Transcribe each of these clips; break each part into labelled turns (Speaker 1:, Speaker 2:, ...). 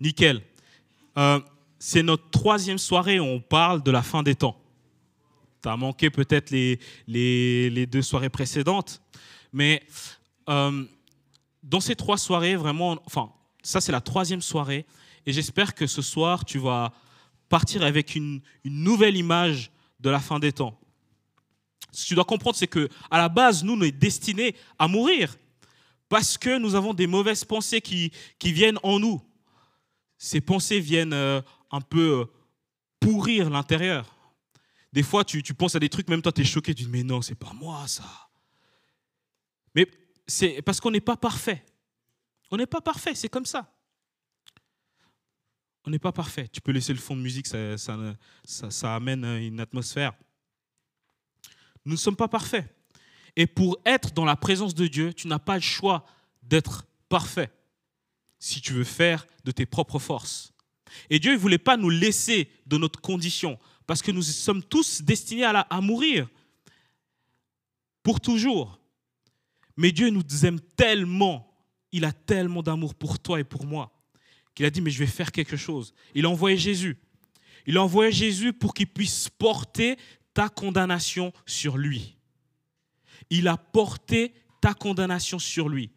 Speaker 1: Nickel. Euh, c'est notre troisième soirée où on parle de la fin des temps. Tu as manqué peut-être les, les, deux soirées précédentes, mais euh, dans ces trois soirées, vraiment, enfin, ça c'est la troisième soirée, et j'espère que ce soir, tu vas partir avec une, nouvelle image de la fin des temps. Ce que tu dois comprendre, c'est que à la base, nous, nous sommes destinés à mourir parce que nous avons des mauvaises pensées qui viennent en nous. Ces pensées viennent euh, un peu euh, pourrir l'intérieur. Des fois, tu, tu, penses à des trucs, même toi, tu es choqué, tu dis, mais non, c'est pas moi, ça. Mais c'est parce qu'on n'est pas parfait. On n'est pas parfait, c'est comme ça. On n'est pas parfait. Tu peux laisser le fond de musique, ça, ça, ça, ça amène une atmosphère. Nous ne sommes pas parfaits. Et pour être dans la présence de Dieu, tu n'as pas le choix d'être parfait si tu veux faire de tes propres forces. Et Dieu ne voulait pas nous laisser de notre condition, parce que nous sommes tous destinés à, à mourir pour toujours. Mais Dieu nous aime tellement, il a tellement d'amour pour toi et pour moi, qu'il a dit, mais je vais faire quelque chose. Il a envoyé Jésus. Il a envoyé Jésus pour qu'il puisse porter ta condamnation sur lui. Il a porté ta condamnation sur lui.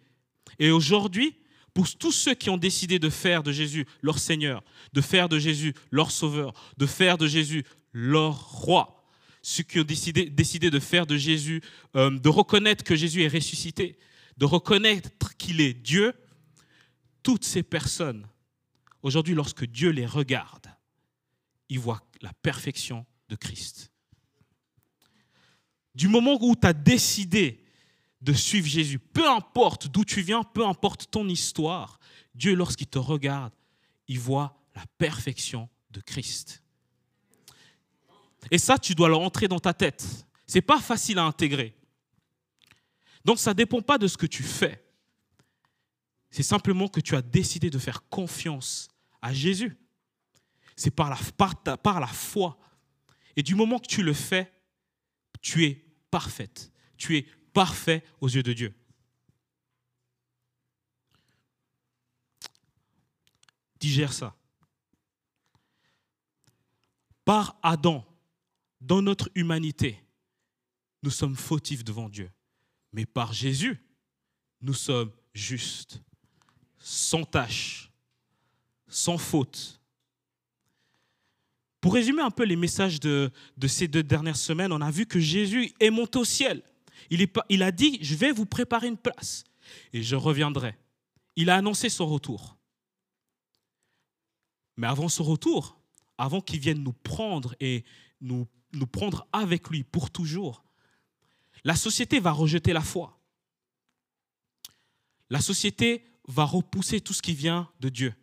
Speaker 1: Et aujourd'hui, pour tous ceux qui ont décidé de faire de Jésus leur Seigneur, de faire de Jésus leur Sauveur, de faire de Jésus leur roi, ceux qui ont décidé, de faire de Jésus, euh, de reconnaître que Jésus est ressuscité, de reconnaître qu'il est Dieu, toutes ces personnes, aujourd'hui, lorsque Dieu les regarde, ils voient la perfection de Christ. Du moment où tu as décidé de suivre Jésus, peu importe d'où tu viens, peu importe ton histoire, Dieu, lorsqu'il te regarde, il voit la perfection de Christ. Et ça, tu dois le rentrer dans ta tête. C'est pas facile à intégrer. Donc ça ne dépend pas de ce que tu fais. C'est simplement que tu as décidé de faire confiance à Jésus. C'est par la, par la foi. Et du moment que tu le fais, tu es parfaite. Tu es parfait aux yeux de Dieu. Digère ça. Par Adam, dans notre humanité, nous sommes fautifs devant Dieu. Mais par Jésus, nous sommes justes, sans tâche, sans faute. Pour résumer un peu les messages de, ces deux dernières semaines, on a vu que Jésus est monté au ciel. Il, a dit, je vais vous préparer une place et je reviendrai. Il a annoncé son retour. Mais avant son retour, avant qu'il vienne nous prendre et nous prendre avec lui pour toujours, la société va rejeter la foi. La société va repousser tout ce qui vient de Dieu.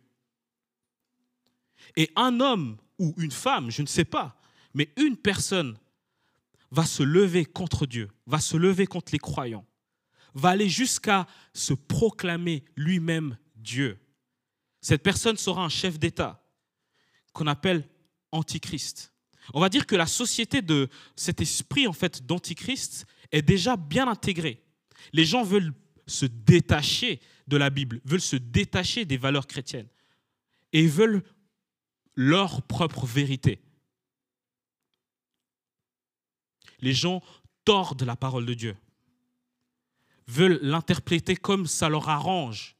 Speaker 1: Et un homme ou une femme, je ne sais pas, mais une personne va se lever contre Dieu, va se lever contre les croyants, va aller jusqu'à se proclamer lui-même Dieu. Cette personne sera un chef d'État qu'on appelle antichrist. On va dire que la société de cet esprit en fait d'antichrist est déjà bien intégrée. Les gens veulent se détacher de la Bible, veulent se détacher des valeurs chrétiennes et veulent leur propre vérité. Les gens tordent la parole de Dieu, veulent l'interpréter comme ça leur arrange.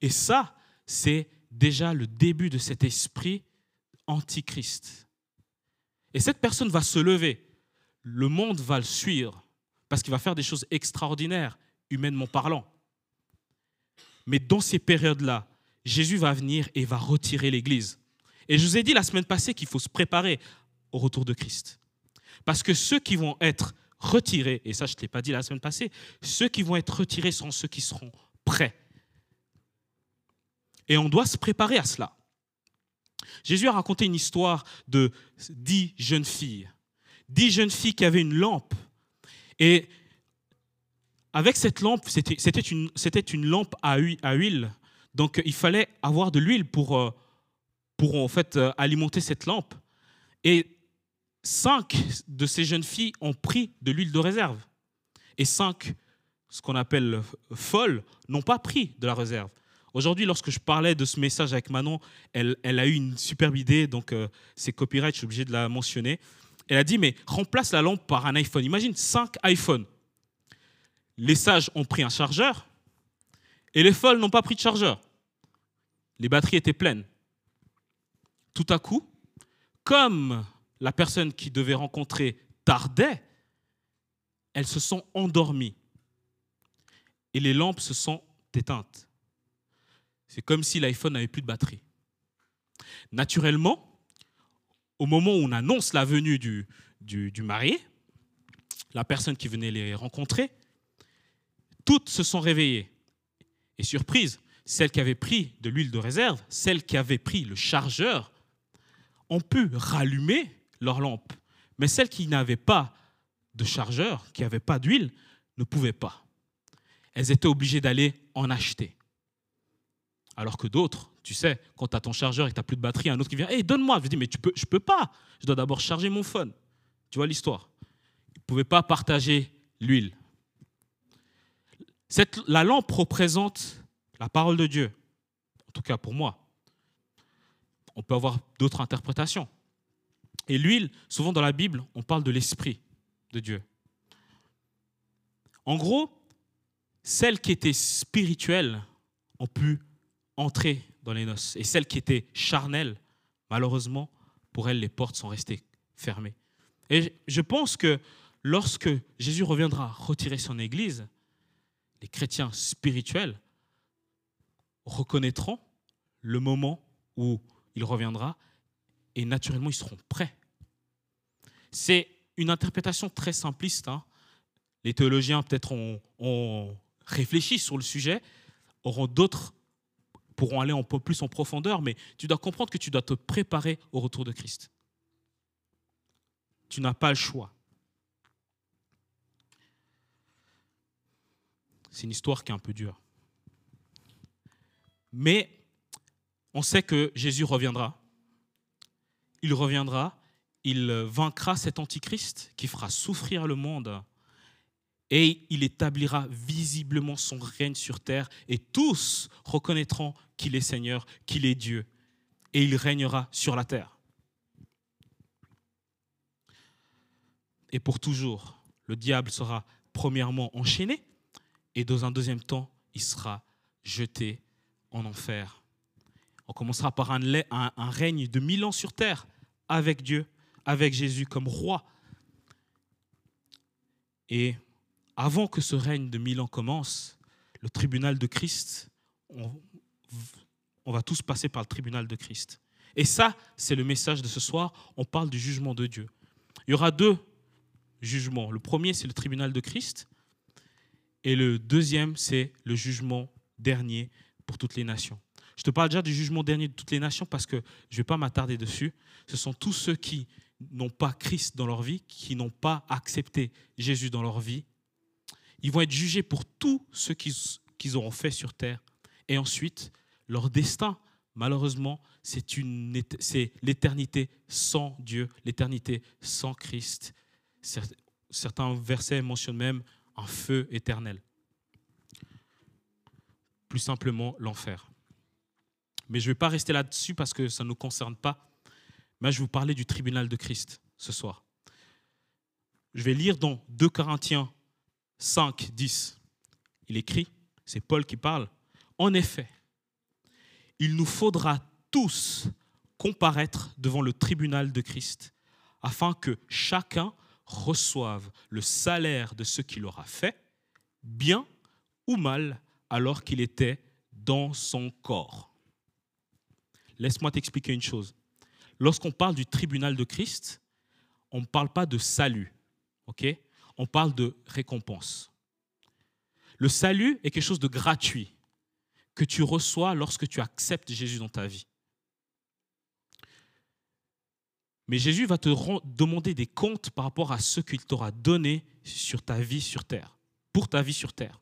Speaker 1: Et ça, c'est déjà le début de cet esprit antichrist. Et cette personne va se lever, le monde va le suivre, parce qu'il va faire des choses extraordinaires, humainement parlant. Mais dans ces périodes-là, Jésus va venir et va retirer l'Église. Et je vous ai dit la semaine passée qu'il faut se préparer au retour de Christ. Parce que ceux qui vont être retirés, et ça je ne l'ai pas dit la semaine passée, ceux qui vont être retirés sont ceux qui seront prêts. Et on doit se préparer à cela. Jésus a raconté une histoire de dix jeunes filles. Dix jeunes filles qui avaient une lampe. Et avec cette lampe, c'était une, une lampe à huile donc il fallait avoir de l'huile pour, euh, pour en fait euh, alimenter cette lampe. Et cinq de ces jeunes filles ont pris de l'huile de réserve. Et cinq, ce qu'on appelle folles, n'ont pas pris de la réserve. Aujourd'hui, lorsque je parlais de ce message avec Manon, elle, a eu une superbe idée, donc euh, c'est copyright, je suis obligé de la mentionner. Elle a dit, mais remplace la lampe par un iPhone. Imagine cinq iPhones. Les sages ont pris un chargeur et les folles n'ont pas pris de chargeur. Les batteries étaient pleines. Tout à coup, comme la personne qui devait rencontrer tardait, elles se sont endormies et les lampes se sont éteintes. C'est comme si l'iPhone n'avait plus de batterie. Naturellement, au moment où on annonce la venue du, du, marié, la personne qui venait les rencontrer, toutes se sont réveillées. Et surprise, celles qui avaient pris de l'huile de réserve, celles qui avaient pris le chargeur, ont pu rallumer leur lampe. Mais celles qui n'avaient pas de chargeur, qui n'avaient pas d'huile, ne pouvaient pas. Elles étaient obligées d'aller en acheter. Alors que d'autres, tu sais, quand tu as ton chargeur et que tu n'as plus de batterie, un autre qui vient, hey, donne-moi. Je dis, mais tu peux, je ne peux pas. Je dois d'abord charger mon phone. Tu vois l'histoire. Ils ne pouvaient pas partager l'huile. la lampe représente la parole de Dieu. En tout cas pour moi. On peut avoir d'autres interprétations. Et l'huile, souvent dans la Bible, on parle de l'esprit de Dieu. En gros, celles qui étaient spirituelles ont pu entrer dans les noces. Et celles qui étaient charnelles, malheureusement, pour elles, les portes sont restées fermées. Et je pense que lorsque Jésus reviendra retirer son Église, les chrétiens spirituels reconnaîtront le moment où il reviendra et naturellement ils seront prêts. C'est une interprétation très simpliste. Hein. Les théologiens peut-être ont, réfléchi sur le sujet, auront d'autres pourront aller un peu plus en profondeur, mais tu dois comprendre que tu dois te préparer au retour de Christ. Tu n'as pas le choix. C'est une histoire qui est un peu dure. Mais on sait que Jésus reviendra. Il reviendra, il vaincra cet antichrist qui fera souffrir le monde et il établira visiblement son règne sur terre et tous reconnaîtront qu'il est Seigneur, qu'il est Dieu et il régnera sur la terre. Et pour toujours, le diable sera premièrement enchaîné et dans un deuxième temps, il sera jeté en enfer. On commencera par un, un, règne de mille ans sur terre avec Dieu, avec Jésus comme roi. Et avant que ce règne de mille ans commence, le tribunal de Christ, on, va tous passer par le tribunal de Christ. Et ça, c'est le message de ce soir. On parle du jugement de Dieu. Il y aura deux jugements. Le premier, c'est le tribunal de Christ. Et le deuxième, c'est le jugement dernier pour toutes les nations. Je te parle déjà du jugement dernier de toutes les nations parce que je ne vais pas m'attarder dessus. Ce sont tous ceux qui n'ont pas Christ dans leur vie, qui n'ont pas accepté Jésus dans leur vie. Ils vont être jugés pour tout ce qu'ils auront fait sur terre. Et ensuite, leur destin, malheureusement, c'est l'éternité sans Dieu, l'éternité sans Christ. Certains versets mentionnent même un feu éternel. Plus simplement, l'enfer. Mais je ne vais pas rester là-dessus parce que ça ne nous concerne pas. Mais je vais vous parler du tribunal de Christ ce soir. Je vais lire dans 2 Corinthiens 5, 10. Il écrit, c'est Paul qui parle. En effet, il nous faudra tous comparaître devant le tribunal de Christ afin que chacun reçoive le salaire de ce qu'il aura fait, bien ou mal, alors qu'il était dans son corps. Laisse-moi t'expliquer une chose. Lorsqu'on parle du tribunal de Christ, on ne parle pas de salut, On parle de récompense. Le salut est quelque chose de gratuit que tu reçois lorsque tu acceptes Jésus dans ta vie. Mais Jésus va te demander des comptes par rapport à ce qu'il t'aura donné sur ta vie sur terre, pour ta vie sur terre.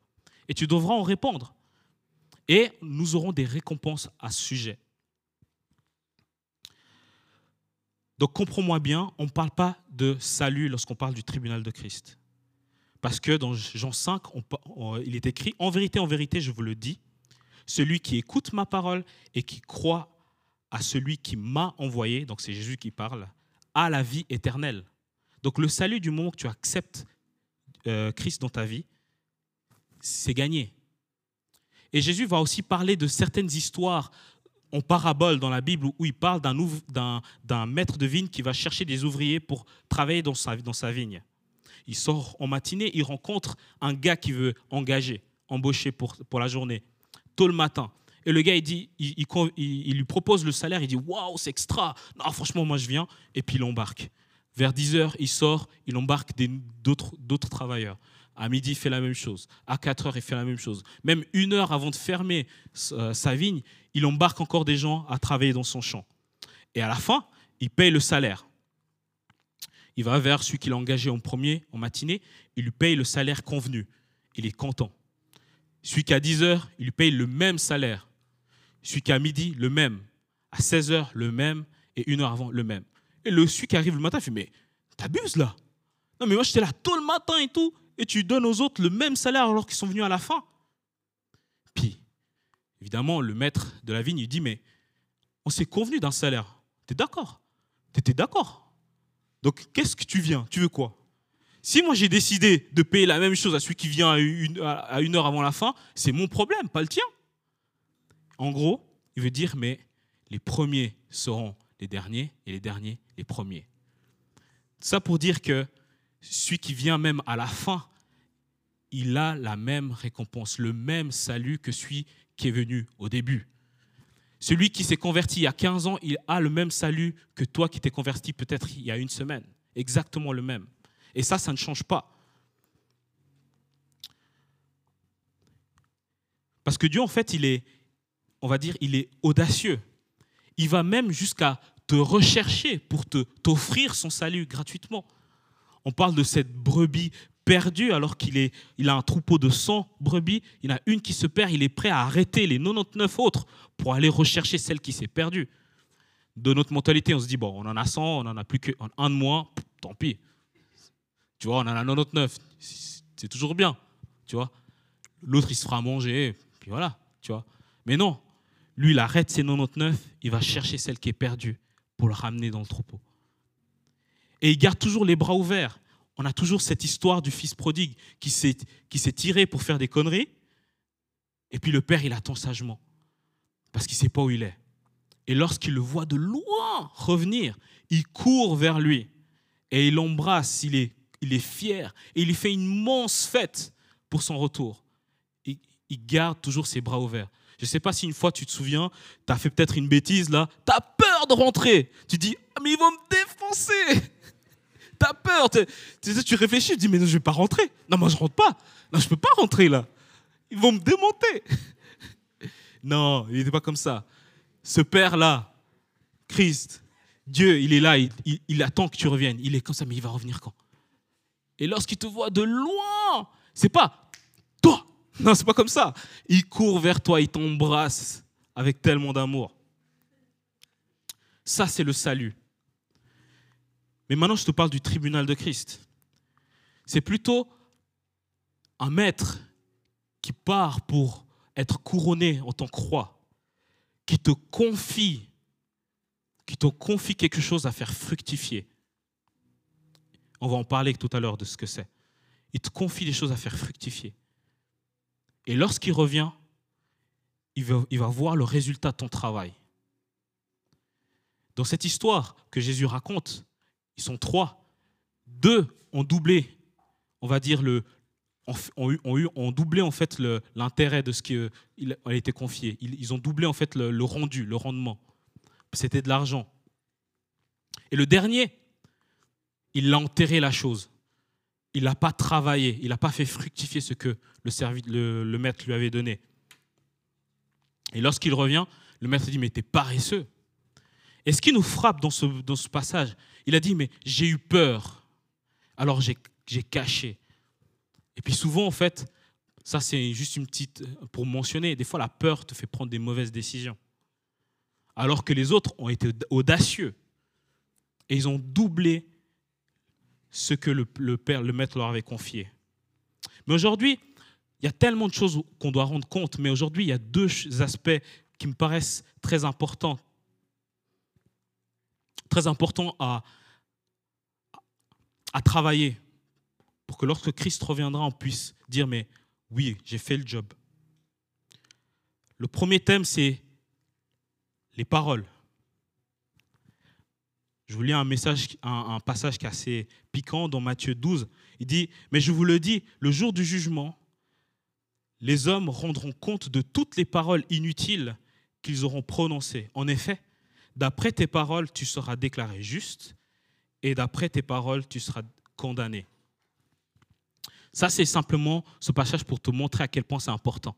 Speaker 1: Et tu devras en répondre. Et nous aurons des récompenses à ce sujet. Donc comprends-moi bien, on ne parle pas de salut lorsqu'on parle du tribunal de Christ. Parce que dans Jean 5, il est écrit, en vérité, en vérité, je vous le dis, celui qui écoute ma parole et qui croit à celui qui m'a envoyé, donc c'est Jésus qui parle, a la vie éternelle. Donc le salut du moment que tu acceptes euh, Christ dans ta vie, c'est gagné. Et Jésus va aussi parler de certaines histoires en parabole dans la Bible où il parle d'un maître de vigne qui va chercher des ouvriers pour travailler dans sa, dans sa vigne. Il sort en matinée, il rencontre un gars qui veut engager, embaucher pour, pour la journée, tôt le matin. Et le gars, il, dit, il, il, lui propose le salaire, il dit Waouh, c'est extra. Non, franchement, moi je viens. Et puis il embarque. Vers 10 heures, il sort, il embarque d'autres travailleurs. À midi, il fait la même chose. À 4 heures, il fait la même chose. Même une heure avant de fermer euh, sa vigne, il embarque encore des gens à travailler dans son champ. Et à la fin, il paye le salaire. Il va vers celui qu'il a engagé en premier, en matinée, il lui paye le salaire convenu. Il est content. Celui qui a 10 heures, il lui paye le même salaire. Celui qui a midi, le même. À 16 heures, le même. Et une heure avant, le même. Et le, celui qui arrive le matin, il fait Mais t'abuses là Non, mais moi j'étais là tôt le matin et tout et tu donnes aux autres le même salaire alors qu'ils sont venus à la fin. Puis, évidemment, le maître de la vigne, il dit, mais on s'est convenu d'un salaire. Tu es d'accord? Tu étais d'accord? Donc, qu'est-ce que tu viens? Tu veux quoi? Si moi j'ai décidé de payer la même chose à celui qui vient à une heure avant la fin, c'est mon problème, pas le tien. En gros, il veut dire, mais les premiers seront les derniers et les derniers les premiers. Ça pour dire que celui qui vient même à la fin il a la même récompense, le même salut que celui qui est venu au début. Celui qui s'est converti il y a 15 ans, il a le même salut que toi qui t'es converti peut-être il y a une semaine. Exactement le même. Et ça, ça ne change pas. Parce que Dieu, en fait, il est, on va dire, il est audacieux. Il va même jusqu'à te rechercher pour te, t'offrir son salut gratuitement. On parle de cette brebis perdu alors qu'il est, il a un troupeau de 100 brebis, il a une qui se perd, il est prêt à arrêter les 99 autres pour aller rechercher celle qui s'est perdue. De notre mentalité, on se dit, bon, on en a 100, on en a plus qu'un de moins, tant pis. Tu vois, on en a 99, c'est toujours bien, tu vois. L'autre, il se fera manger, puis voilà, tu vois. Mais non, lui, il arrête ses 99, il va chercher celle qui est perdue pour le ramener dans le troupeau. Et il garde toujours les bras ouverts on a toujours cette histoire du fils prodigue qui s'est, tiré pour faire des conneries. Et puis le père, il attend sagement. Parce qu'il ne sait pas où il est. Et lorsqu'il le voit de loin revenir, il court vers lui. Et il l'embrasse, il est, fier. Et il fait une immense fête pour son retour. Il, il garde toujours ses bras ouverts. Je ne sais pas si une fois tu te souviens, tu as fait peut-être une bêtise là, tu as peur de rentrer. Tu dis, ah, mais ils vont me défoncer t'as peur. Tu réfléchis, tu dis, mais non, je vais pas rentrer. Non, moi, je rentre pas. Non, je peux pas rentrer là. Ils vont me démonter. Non, il n'était pas comme ça. Ce Père-là, Christ, Dieu, il est là, il, attend que tu reviennes. Il est comme ça, mais il va revenir quand? Et lorsqu'il te voit de loin, c'est pas toi. Non, c'est pas comme ça. Il court vers toi, il t'embrasse avec tellement d'amour. Ça, c'est le salut. Mais maintenant, je te parle du tribunal de Christ. C'est plutôt un maître qui part pour être couronné en tant que qui te confie, qui te confie quelque chose à faire fructifier. On va en parler tout à l'heure de ce que c'est. Il te confie des choses à faire fructifier. Et lorsqu'il revient, il va voir le résultat de ton travail. Dans cette histoire que Jésus raconte, ils sont trois. Deux ont doublé, on va dire, le, ont, ont doublé en fait l'intérêt de ce qui a été confié. Ils, ont doublé en fait le, rendu, le rendement. C'était de l'argent. Et le dernier, il a enterré la chose. Il n'a pas travaillé, il n'a pas fait fructifier ce que le, le maître lui avait donné. Et lorsqu'il revient, le maître dit, mais t'es paresseux. Et ce qui nous frappe dans ce, passage, il a dit, mais j'ai eu peur, alors j'ai caché. Et puis souvent, en fait, ça c'est juste une petite, pour mentionner, des fois la peur te fait prendre des mauvaises décisions. Alors que les autres ont été audacieux. Et ils ont doublé ce que le père, le maître leur avait confié. Mais aujourd'hui, Il y a tellement de choses qu'on doit rendre compte, mais aujourd'hui, il y a deux aspects qui me paraissent très importants. Très importants à, à travailler pour que lorsque Christ reviendra, on puisse dire, mais oui, j'ai fait le job. Le premier thème, c'est les paroles. Je vous lis un, message, un, passage qui est assez piquant dans Matthieu 12. Il dit, mais je vous le dis, le jour du jugement, les hommes rendront compte de toutes les paroles inutiles qu'ils auront prononcées. En effet, d'après tes paroles, tu seras déclaré juste, et d'après tes paroles, tu seras condamné. Ça, c'est simplement ce passage pour te montrer à quel point c'est important.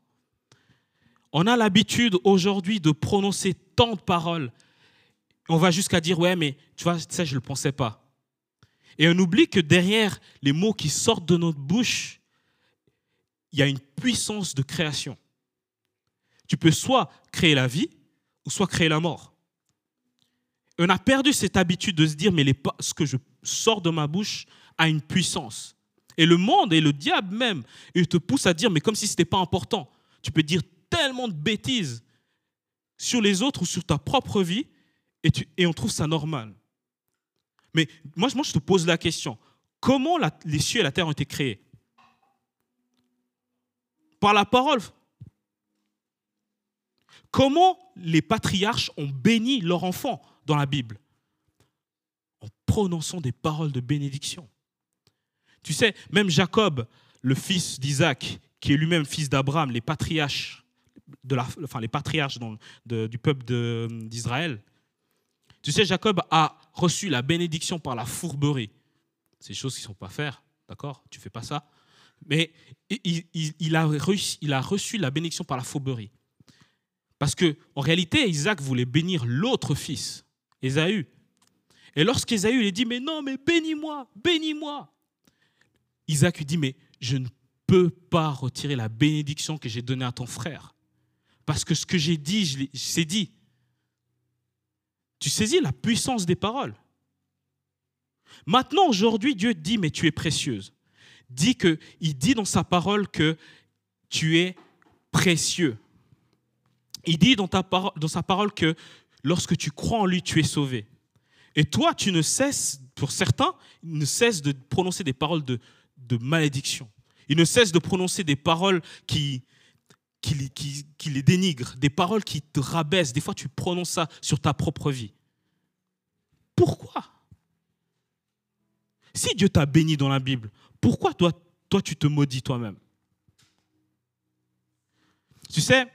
Speaker 1: On a l'habitude aujourd'hui de prononcer tant de paroles. On va jusqu'à dire, ouais, mais tu vois, ça, je ne le pensais pas. Et on oublie que derrière les mots qui sortent de notre bouche, il y a une puissance de création. Tu peux soit créer la vie, ou soit créer la mort. On a perdu cette habitude de se dire, mais ce que je sors de ma bouche a une puissance. Et le monde et le diable même, il te pousse à dire, mais comme si ce n'était pas important. Tu peux dire tellement de bêtises sur les autres ou sur ta propre vie, et, on trouve ça normal. Mais moi, je te pose la question, comment les cieux et la terre ont été créés? Par la parole. Comment les patriarches ont béni leurs enfants dans la Bible En prononçant des paroles de bénédiction. Tu sais, même Jacob, le fils d'Isaac, qui est lui-même fils d'Abraham, les patriarches, de la, enfin, les patriarches du peuple d'Israël, tu sais, Jacob a reçu la bénédiction par la fourberie. C'est des choses qui ne sont pas faire, d'accord? Tu fais pas ça. Mais il, a reçu, il a reçu la bénédiction par la fourberie. Parce que en réalité, Isaac voulait bénir l'autre fils, Ésaü. Et lorsqu'Ésaü lui dit, mais non, mais bénis-moi, bénis-moi. Isaac lui dit, mais je ne peux pas retirer la bénédiction que j'ai donnée à ton frère. Parce que ce que j'ai dit, je c'est dit. Tu saisis la puissance des paroles. Maintenant, aujourd'hui, Dieu dit, mais tu es précieuse. Dit que, il dit dans sa parole que tu es précieux. Il dit dans sa parole que lorsque tu crois en lui, tu es sauvé. Et toi, tu ne cesses, pour certains, ne cesses de prononcer des paroles de, de malédiction. Il ne cesse de prononcer des paroles qui, qui, qui, les dénigrent, des paroles qui te rabaissent. Des fois, tu prononces ça sur ta propre vie. Pourquoi? Si Dieu t'a béni dans la Bible, pourquoi toi, toi tu te maudis toi-même? Tu sais,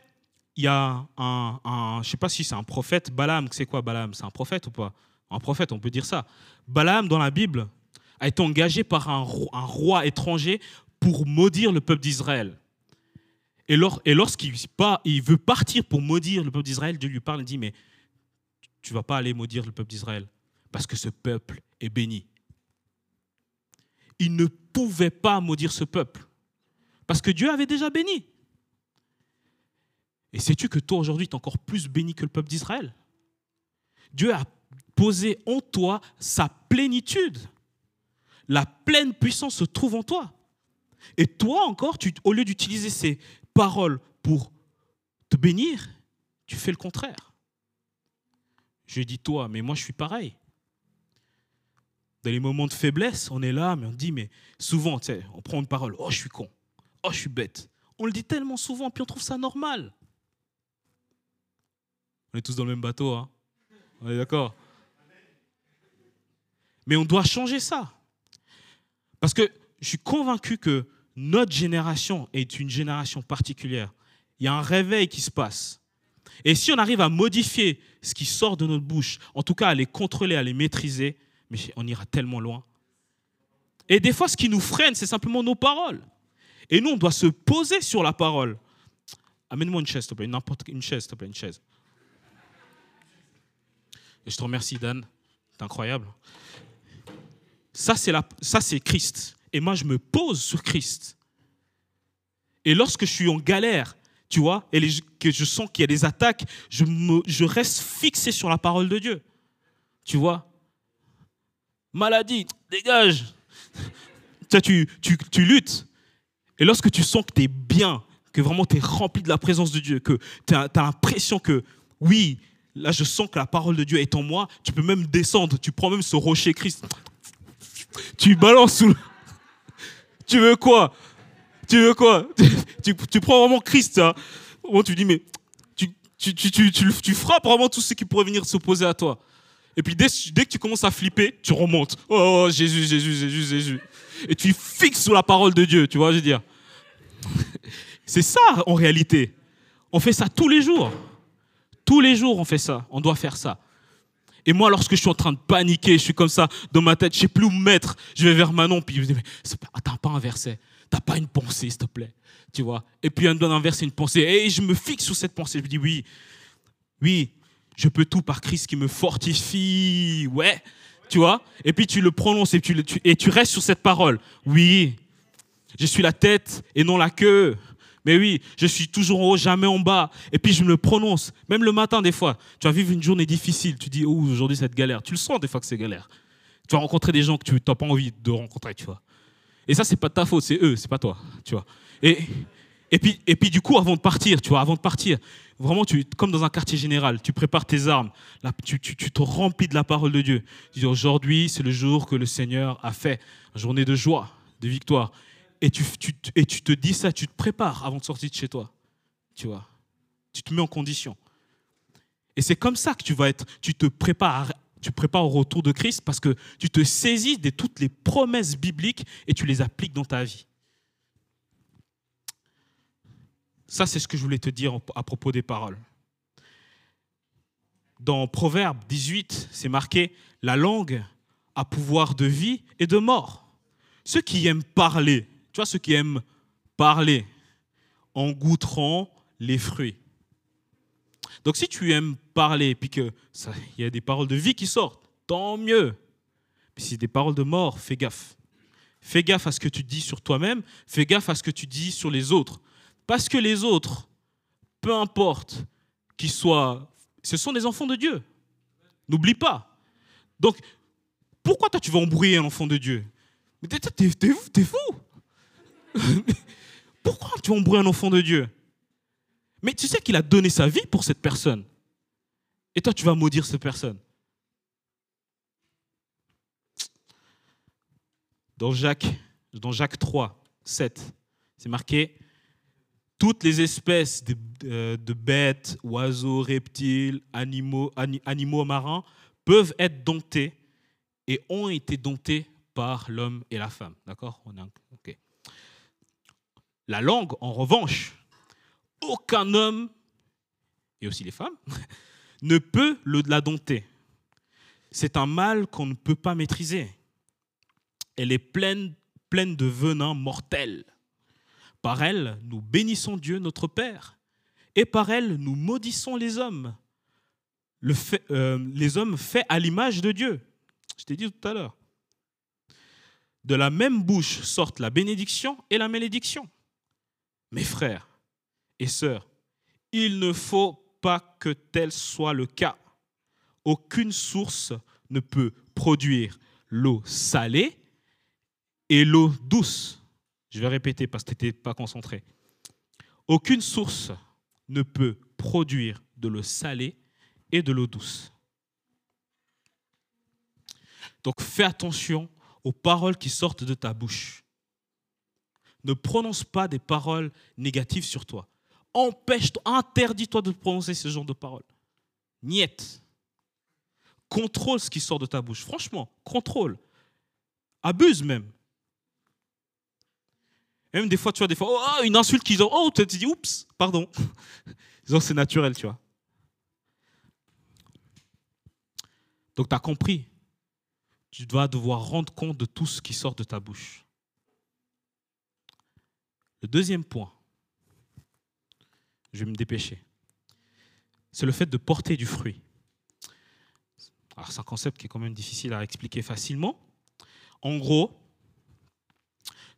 Speaker 1: il y a un, un je sais pas si c'est un prophète, Balaam, c'est quoi Balaam? C'est un prophète ou pas? Un prophète, on peut dire ça. Balaam, dans la Bible, a été engagé par un, roi étranger pour maudire le peuple d'Israël. Et, lorsqu'il il veut partir pour maudire le peuple d'Israël, Dieu lui parle et dit, mais tu vas pas aller maudire le peuple d'Israël, parce que ce peuple est béni. Il ne pouvait pas maudire ce peuple, parce que Dieu avait déjà béni. Et sais-tu que toi aujourd'hui, tu es encore plus béni que le peuple d'Israël? Dieu a posé en toi sa plénitude la pleine puissance se trouve en toi. Et toi encore, tu, au lieu d'utiliser ces paroles pour te bénir, tu fais le contraire. Je dis toi, mais moi je suis pareil. Dans les moments de faiblesse, on est là, mais on dit, mais souvent, on prend une parole, oh je suis con, oh je suis bête. On le dit tellement souvent, puis on trouve ça normal. On est tous dans le même bateau, hein On est d'accord Mais on doit changer ça. Parce que je suis convaincu que notre génération est une génération particulière. Il y a un réveil qui se passe. Et si on arrive à modifier ce qui sort de notre bouche, en tout cas à les contrôler, à les maîtriser, mais on ira tellement loin. Et des fois, ce qui nous freine, c'est simplement nos paroles. Et nous, on doit se poser sur la parole. Amène-moi une chaise, s'il te plaît, n'importe une chaise, s'il te plaît, une chaise. Je te remercie, Dan. C'est incroyable. Ça, c'est, la, ça, c'est Christ. Et moi, je me pose sur Christ. Et lorsque je suis en galère, tu vois, et que je sens qu'il y a des attaques, je, reste fixé sur la parole de Dieu. Tu vois? Maladie, dégage. tu, tu, tu luttes. Et lorsque tu sens que tu es bien, que vraiment tu es rempli de la présence de Dieu, que tu as, l'impression que, oui, là je sens que la parole de Dieu est en moi, tu peux même descendre, tu prends même ce rocher Christ, tu balances sous le... Tu veux quoi? Tu veux quoi? Tu, prends vraiment Christ, hein. tu dis, mais tu, tu, tu, frappes vraiment tout ce qui pourrait venir s'opposer à toi. Et puis dès, dès, que tu commences à flipper, tu remontes. Oh, oh Jésus, Jésus, Jésus, Jésus. Et tu fixes sur la parole de Dieu, tu vois, je veux dire? C'est ça en réalité. On fait ça tous les jours. Tous les jours, on fait ça. On doit faire ça. Et moi, lorsque je suis en train de paniquer, je suis comme ça dans ma tête, je sais plus où me mettre. Je vais vers Manon, puis je me dis, t'as pas un verset, t'as pas une pensée, s'il te plaît. Et puis, elle me donne un verset, une pensée. Et je me fixe sur cette pensée. Je me dis, oui, oui, je peux tout par Christ qui me fortifie. Ouais, tu vois Et puis tu le prononces et tu restes sur cette parole. Oui, je suis la tête et non la queue. Mais oui, je suis toujours en haut, jamais en bas. Et puis je me le prononce. Même le matin, des fois, tu vas vivre une journée difficile. Tu dis, oh, aujourd'hui, cette galère. Tu le sens des fois que c'est galère. Tu vas rencontrer des gens que tu n'as pas envie de rencontrer, tu vois. Et ça, c'est pas ta faute, c'est eux, c'est pas toi, tu vois. Et, et, puis, et puis, du coup, avant de partir, tu vois, avant de partir, vraiment, tu, comme dans un quartier général, tu prépares tes armes, là, tu, tu, te remplis de la parole de Dieu. Tu dis, aujourd'hui, c'est le jour que le Seigneur a fait, une journée de joie, de victoire et tu, te dis ça, tu te prépares avant de sortir de chez toi. Tu vois Tu te mets en condition. Et c'est comme ça que tu vas être, tu te prépares, prépares au retour de Christ parce que tu te saisis de toutes les promesses bibliques et tu les appliques dans ta vie. Ça, c'est ce que je voulais te dire à propos des paroles. Dans Proverbe 18, c'est marqué La langue a pouvoir de vie et de mort. Ceux qui aiment parler tu vois, ceux qui aiment parler en goûteront les fruits. Donc si tu aimes parler puis qu'il y a des paroles de vie qui sortent, tant mieux. Mais si c'est des paroles de mort, fais gaffe. Fais gaffe à ce que tu dis sur toi-même, fais gaffe à ce que tu dis sur les autres. Parce que les autres, peu importe qu'ils soient, ce sont des enfants de Dieu. N'oublie pas. Donc, pourquoi toi tu vas embrouiller un enfant de Dieu? Mais t'es fou Pourquoi tu embrouilles un enfant de Dieu? Mais tu sais qu'il a donné sa vie pour cette personne. Et toi, tu vas maudire cette personne. Dans Jacques, dans Jacques 3, 7, c'est marqué toutes les espèces de, euh, bêtes, oiseaux, reptiles, animaux, animaux marins peuvent être domptés et ont été domptés par l'homme et la femme. D'accord? La langue, en revanche, aucun homme, et aussi les femmes, ne peut la dompter. C'est un mal qu'on ne peut pas maîtriser. Elle est pleine, de venin mortel. Par elle, nous bénissons Dieu notre Père, et par elle, nous maudissons les hommes. Euh, les hommes faits à l'image de Dieu. Je t'ai dit tout à l'heure. De la même bouche sortent la bénédiction et la malédiction. Mes frères et sœurs, il ne faut pas que tel soit le cas. Aucune source ne peut produire l'eau salée et l'eau douce. Je vais répéter parce que tu n'étais pas concentré. Aucune source ne peut produire de l'eau salée et de l'eau douce. Donc fais attention aux paroles qui sortent de ta bouche ne prononce pas des paroles négatives sur toi. Empêche-toi, interdis-toi de prononcer ce genre de paroles. Niette. Contrôle ce qui sort de ta bouche. Franchement, contrôle. Abuse même. Même des fois, tu vois, des fois, oh, une insulte qu'ils ont, oh, tu te dis, oups, pardon. Disons, c'est naturel, tu vois. Donc, tu as compris. Tu dois devoir rendre compte de tout ce qui sort de ta bouche. Le deuxième point, je vais me dépêcher, c'est le fait de porter du fruit. Alors c'est un concept qui est quand même difficile à expliquer facilement. En gros,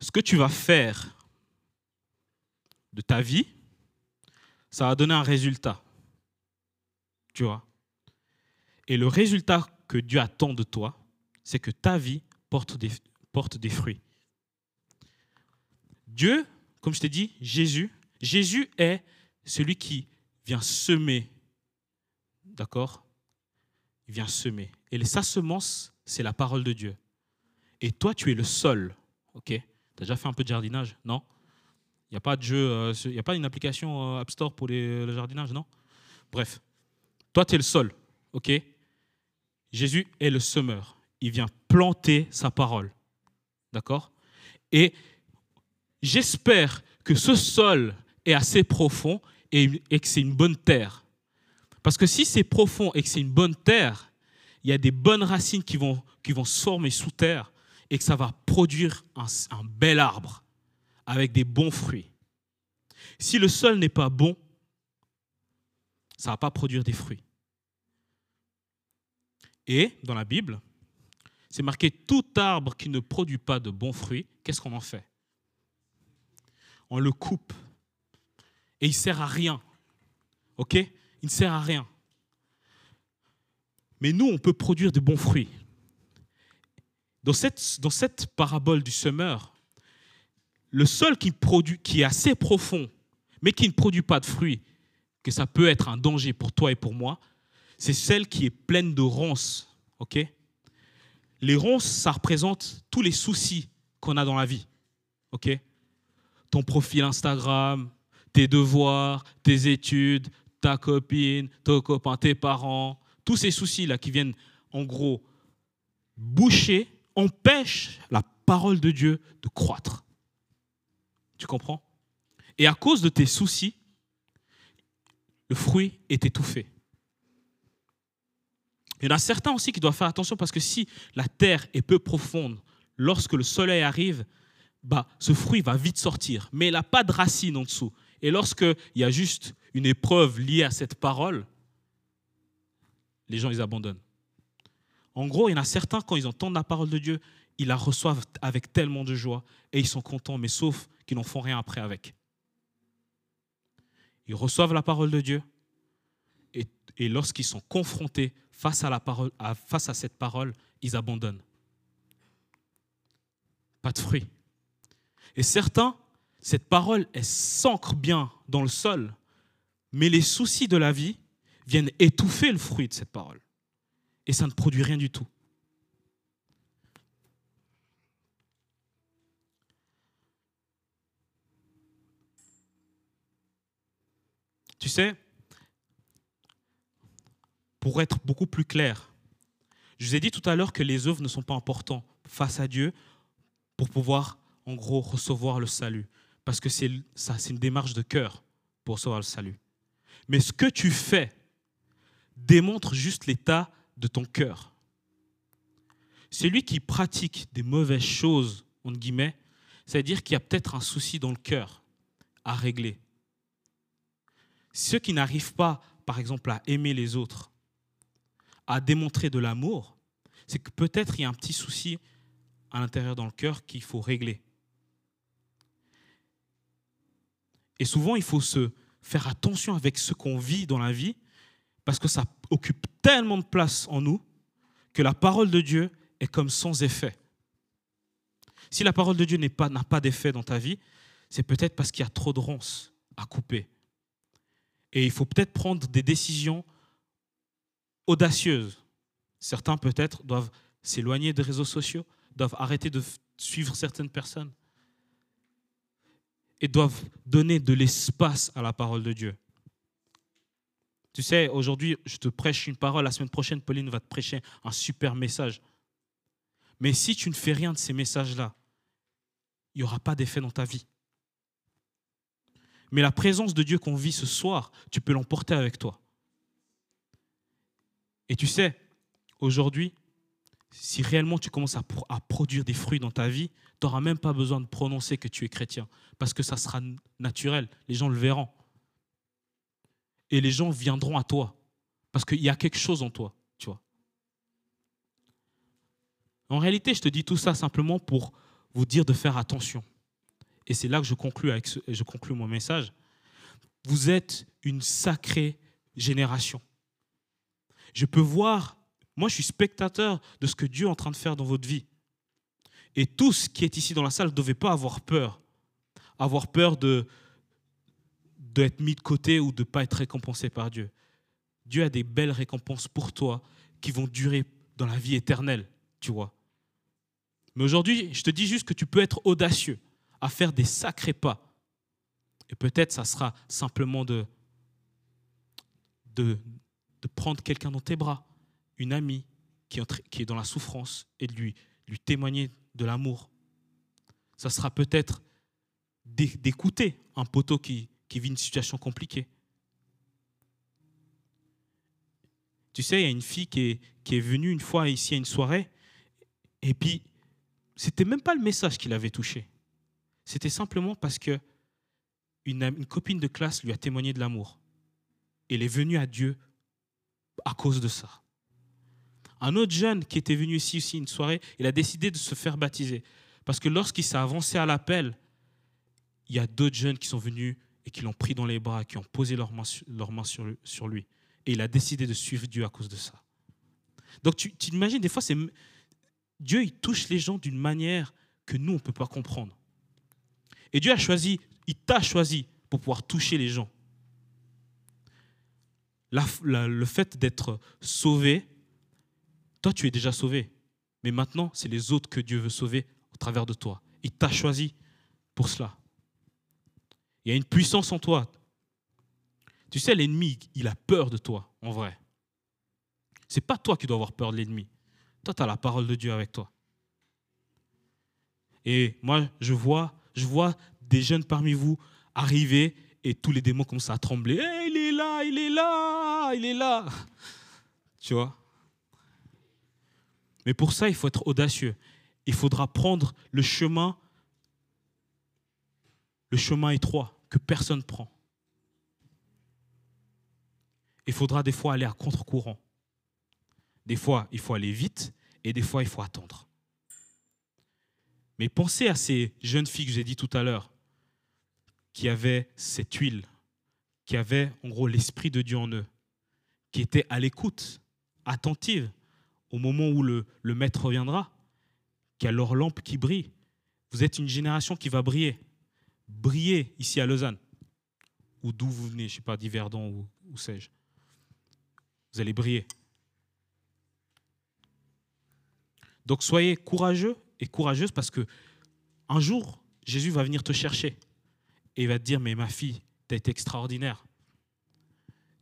Speaker 1: ce que tu vas faire de ta vie, ça va donner un résultat. Tu vois? Et le résultat que Dieu attend de toi, c'est que ta vie porte des, fruits. Dieu comme je t'ai dit, Jésus, Jésus est celui qui vient semer. D'accord? Il vient semer. Et sa semence, c'est la parole de Dieu. Et toi, tu es le sol. OK? Tu as déjà fait un peu de jardinage Non? Il n'y a pas de jeu, euh, il n'y a pas une application euh, App Store pour le jardinage, non? Bref. Toi, tu es le sol. OK? Jésus est le semeur. Il vient planter sa parole. D'accord? Et j'espère que ce sol est assez profond et, que c'est une bonne terre. Parce que si c'est profond et que c'est une bonne terre, il y a des bonnes racines qui vont, qui se former sous terre et que ça va produire un, un bel arbre avec des bons fruits. Si le sol n'est pas bon, ça ne va pas produire des fruits. Et dans la Bible, c'est marqué tout arbre qui ne produit pas de bons fruits, qu'est-ce qu'on en fait? On le coupe. Et il sert à rien. OK? Il ne sert à rien. Mais nous, on peut produire de bons fruits. Dans cette, dans cette parabole du semeur, le sol qui, produit, qui est assez profond, mais qui ne produit pas de fruits, que ça peut être un danger pour toi et pour moi, c'est celle qui est pleine de ronces. OK? Les ronces, ça représente tous les soucis qu'on a dans la vie. OK? Ton profil Instagram, tes devoirs, tes études, ta copine, ton copain, tes parents, tous ces soucis-là qui viennent en gros boucher, empêchent la parole de Dieu de croître. Tu comprends? Et à cause de tes soucis, le fruit est étouffé. Il y en a certains aussi qui doivent faire attention parce que si la terre est peu profonde, lorsque le soleil arrive, bah, ce fruit va vite sortir. Mais il n'a pas de racine en dessous. Et lorsqu'il y a juste une épreuve liée à cette parole, les gens, ils abandonnent. En gros, il y en a certains, quand ils entendent la parole de Dieu, ils la reçoivent avec tellement de joie et ils sont contents, mais sauf qu'ils n'en font rien après avec. Ils reçoivent la parole de Dieu et, lorsqu'ils sont confrontés face à, la parole, face à cette parole, ils abandonnent. Pas de fruits. Et certains, cette parole, elle s'ancre bien dans le sol, mais les soucis de la vie viennent étouffer le fruit de cette parole. Et ça ne produit rien du tout. Tu sais, pour être beaucoup plus clair, je vous ai dit tout à l'heure que les œuvres ne sont pas importantes face à Dieu pour pouvoir, en gros, recevoir le salut. Parce que c'est une démarche de cœur pour recevoir le salut. Mais ce que tu fais démontre juste l'état de ton cœur. Celui qui pratique des mauvaises choses, entre guillemets, c'est-à-dire qu'il y a peut-être un souci dans le cœur à régler. Ceux qui n'arrivent pas, par exemple, à aimer les autres, à démontrer de l'amour, c'est que peut-être il y a un petit souci à l'intérieur dans le cœur qu'il faut régler. Et souvent, il faut se faire attention avec ce qu'on vit dans la vie, parce que ça occupe tellement de place en nous que la parole de Dieu est comme sans effet. Si la parole de Dieu n'a pas, pas d'effet dans ta vie, c'est peut-être parce qu'il y a trop de ronces à couper. Et il faut peut-être prendre des décisions audacieuse. Certains peut-être doivent s'éloigner des réseaux sociaux, doivent arrêter de suivre certaines personnes et doivent donner de l'espace à la parole de Dieu. Tu sais, aujourd'hui, je te prêche une parole, la semaine prochaine, Pauline va te prêcher un super message. Mais si tu ne fais rien de ces messages-là, il n'y aura pas d'effet dans ta vie. Mais la présence de Dieu qu'on vit ce soir, tu peux l'emporter avec toi. Et tu sais, aujourd'hui, si réellement tu commences à, produire des fruits dans ta vie, tu n'auras même pas besoin de prononcer que tu es chrétien, parce que ça sera naturel, les gens le verront. Et les gens viendront à toi, parce qu'il y a quelque chose en toi, tu vois. En réalité, je te dis tout ça simplement pour vous dire de faire attention. Et c'est là que je conclue, je conclue mon message. Vous êtes une sacrée génération. Je peux voir, moi je suis spectateur de ce que Dieu est en train de faire dans votre vie. Et tous qui est ici dans la salle ne devaient pas avoir peur. avoir peur de d'être mis de côté ou de ne pas être récompensé par Dieu. Dieu a des belles récompenses pour toi qui vont durer dans la vie éternelle, tu vois. Mais aujourd'hui, je te dis juste que tu peux être audacieux à faire des sacrés pas. Et peut-être ça sera simplement de, de, de prendre quelqu'un dans tes bras, une amie qui est, dans la souffrance, et de lui, témoigner de l'amour. Ça sera peut-être d'écouter un poteau qui, vit une situation compliquée. Tu sais, il y a une fille qui est, venue une fois ici à une soirée, et puis c'était même pas le message qui l'avait touché. C'était simplement parce que une, une, copine de classe lui a témoigné de l'amour. Elle est venue à Dieu à cause de ça. Un autre jeune qui était venu ici aussi une soirée, il a décidé de se faire baptiser. Parce que lorsqu'il s'est avancé à l'appel, il y a d'autres jeunes qui sont venus et qui l'ont pris dans les bras, qui ont posé leurs mains, sur, lui. Et il a décidé de suivre Dieu à cause de ça. Donc tu, tu imagines, des fois, c'est, Dieu, il touche les gens d'une manière que nous, on ne peut pas comprendre. Et Dieu a choisi, il t'a choisi pour pouvoir toucher les gens. le fait d'être sauvé, toi, tu es déjà sauvé. Mais maintenant, c'est les autres que Dieu veut sauver au travers de toi. Il t'a choisi pour cela. Il y a une puissance en toi. Tu sais, l'ennemi, il a peur de toi, en vrai. C'est pas toi qui dois avoir peur de l'ennemi. Toi, tu as la parole de Dieu avec toi. Et moi, je vois, je vois des jeunes parmi vous arriver et tous les démons commencent à trembler. il est là, il est là, il est là. Tu vois? Mais pour ça, il faut être audacieux. Il faudra prendre le chemin le chemin étroit que personne prend. Il faudra des fois aller à contre-courant. Des fois, il faut aller vite et des fois, il faut attendre. Mais pensez à ces jeunes filles que j'ai dit tout à l'heure, qui avaient cette huile, qui avaient en gros l'Esprit de Dieu en eux, qui étaient à l'écoute, attentives au moment où le, Maître reviendra, qui a leur lampe qui brille. Vous êtes une génération qui va briller briller ici à Lausanne, ou d'où vous venez, je ne sais pas, d'Yverdon ou où sais-je. Vous allez briller. Donc soyez courageux et courageuse parce que un jour, Jésus va venir te chercher et il va te dire, mais ma fille, tu as été extraordinaire.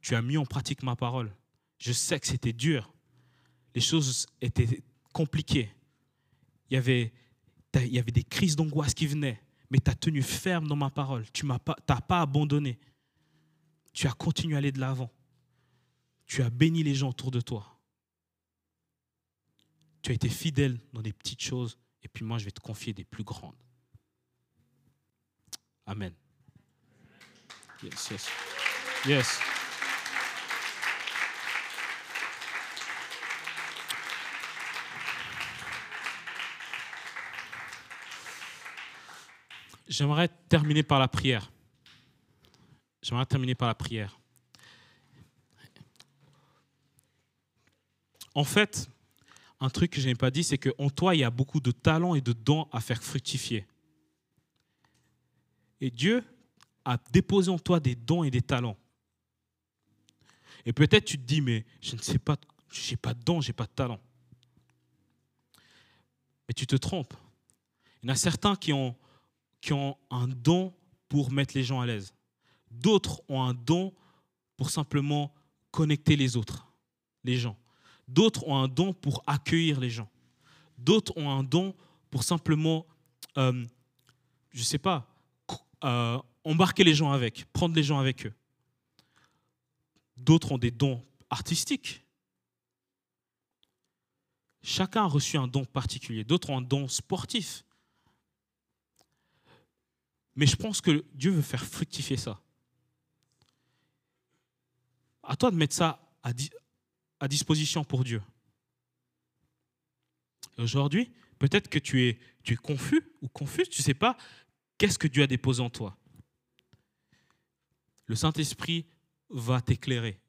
Speaker 1: Tu as mis en pratique ma parole. Je sais que c'était dur. Les choses étaient compliquées. Il y avait, il y avait des crises d'angoisse qui venaient mais tu as tenu ferme dans ma parole. Tu n'as pas, pas abandonné. Tu as continué à aller de l'avant. Tu as béni les gens autour de toi. Tu as été fidèle dans des petites choses, et puis moi, je vais te confier des plus grandes. Amen. Yes, yes. Yes. J'aimerais terminer par la prière. J'aimerais terminer par la prière. En fait, un truc que je n'ai pas dit, c'est qu'en toi, il y a beaucoup de talents et de dons à faire fructifier. Et Dieu a déposé en toi des dons et des talents. Et peut-être tu te dis, mais je ne sais pas, je n'ai pas de dons, je n'ai pas de talent. Mais tu te trompes. Il y en a certains qui ont qui ont un don pour mettre les gens à l'aise. D'autres ont un don pour simplement connecter les autres, les gens. D'autres ont un don pour accueillir les gens. D'autres ont un don pour simplement, euh, je ne sais pas, euh, embarquer les gens avec, prendre les gens avec eux. D'autres ont des dons artistiques. Chacun a reçu un don particulier. D'autres ont un don sportif. Mais je pense que Dieu veut faire fructifier ça. À toi de mettre ça à, disposition pour Dieu. Aujourd'hui, peut-être que tu es, tu es confus ou confuse, tu ne sais pas qu'est-ce que Dieu a déposé en toi. Le Saint-Esprit va t'éclairer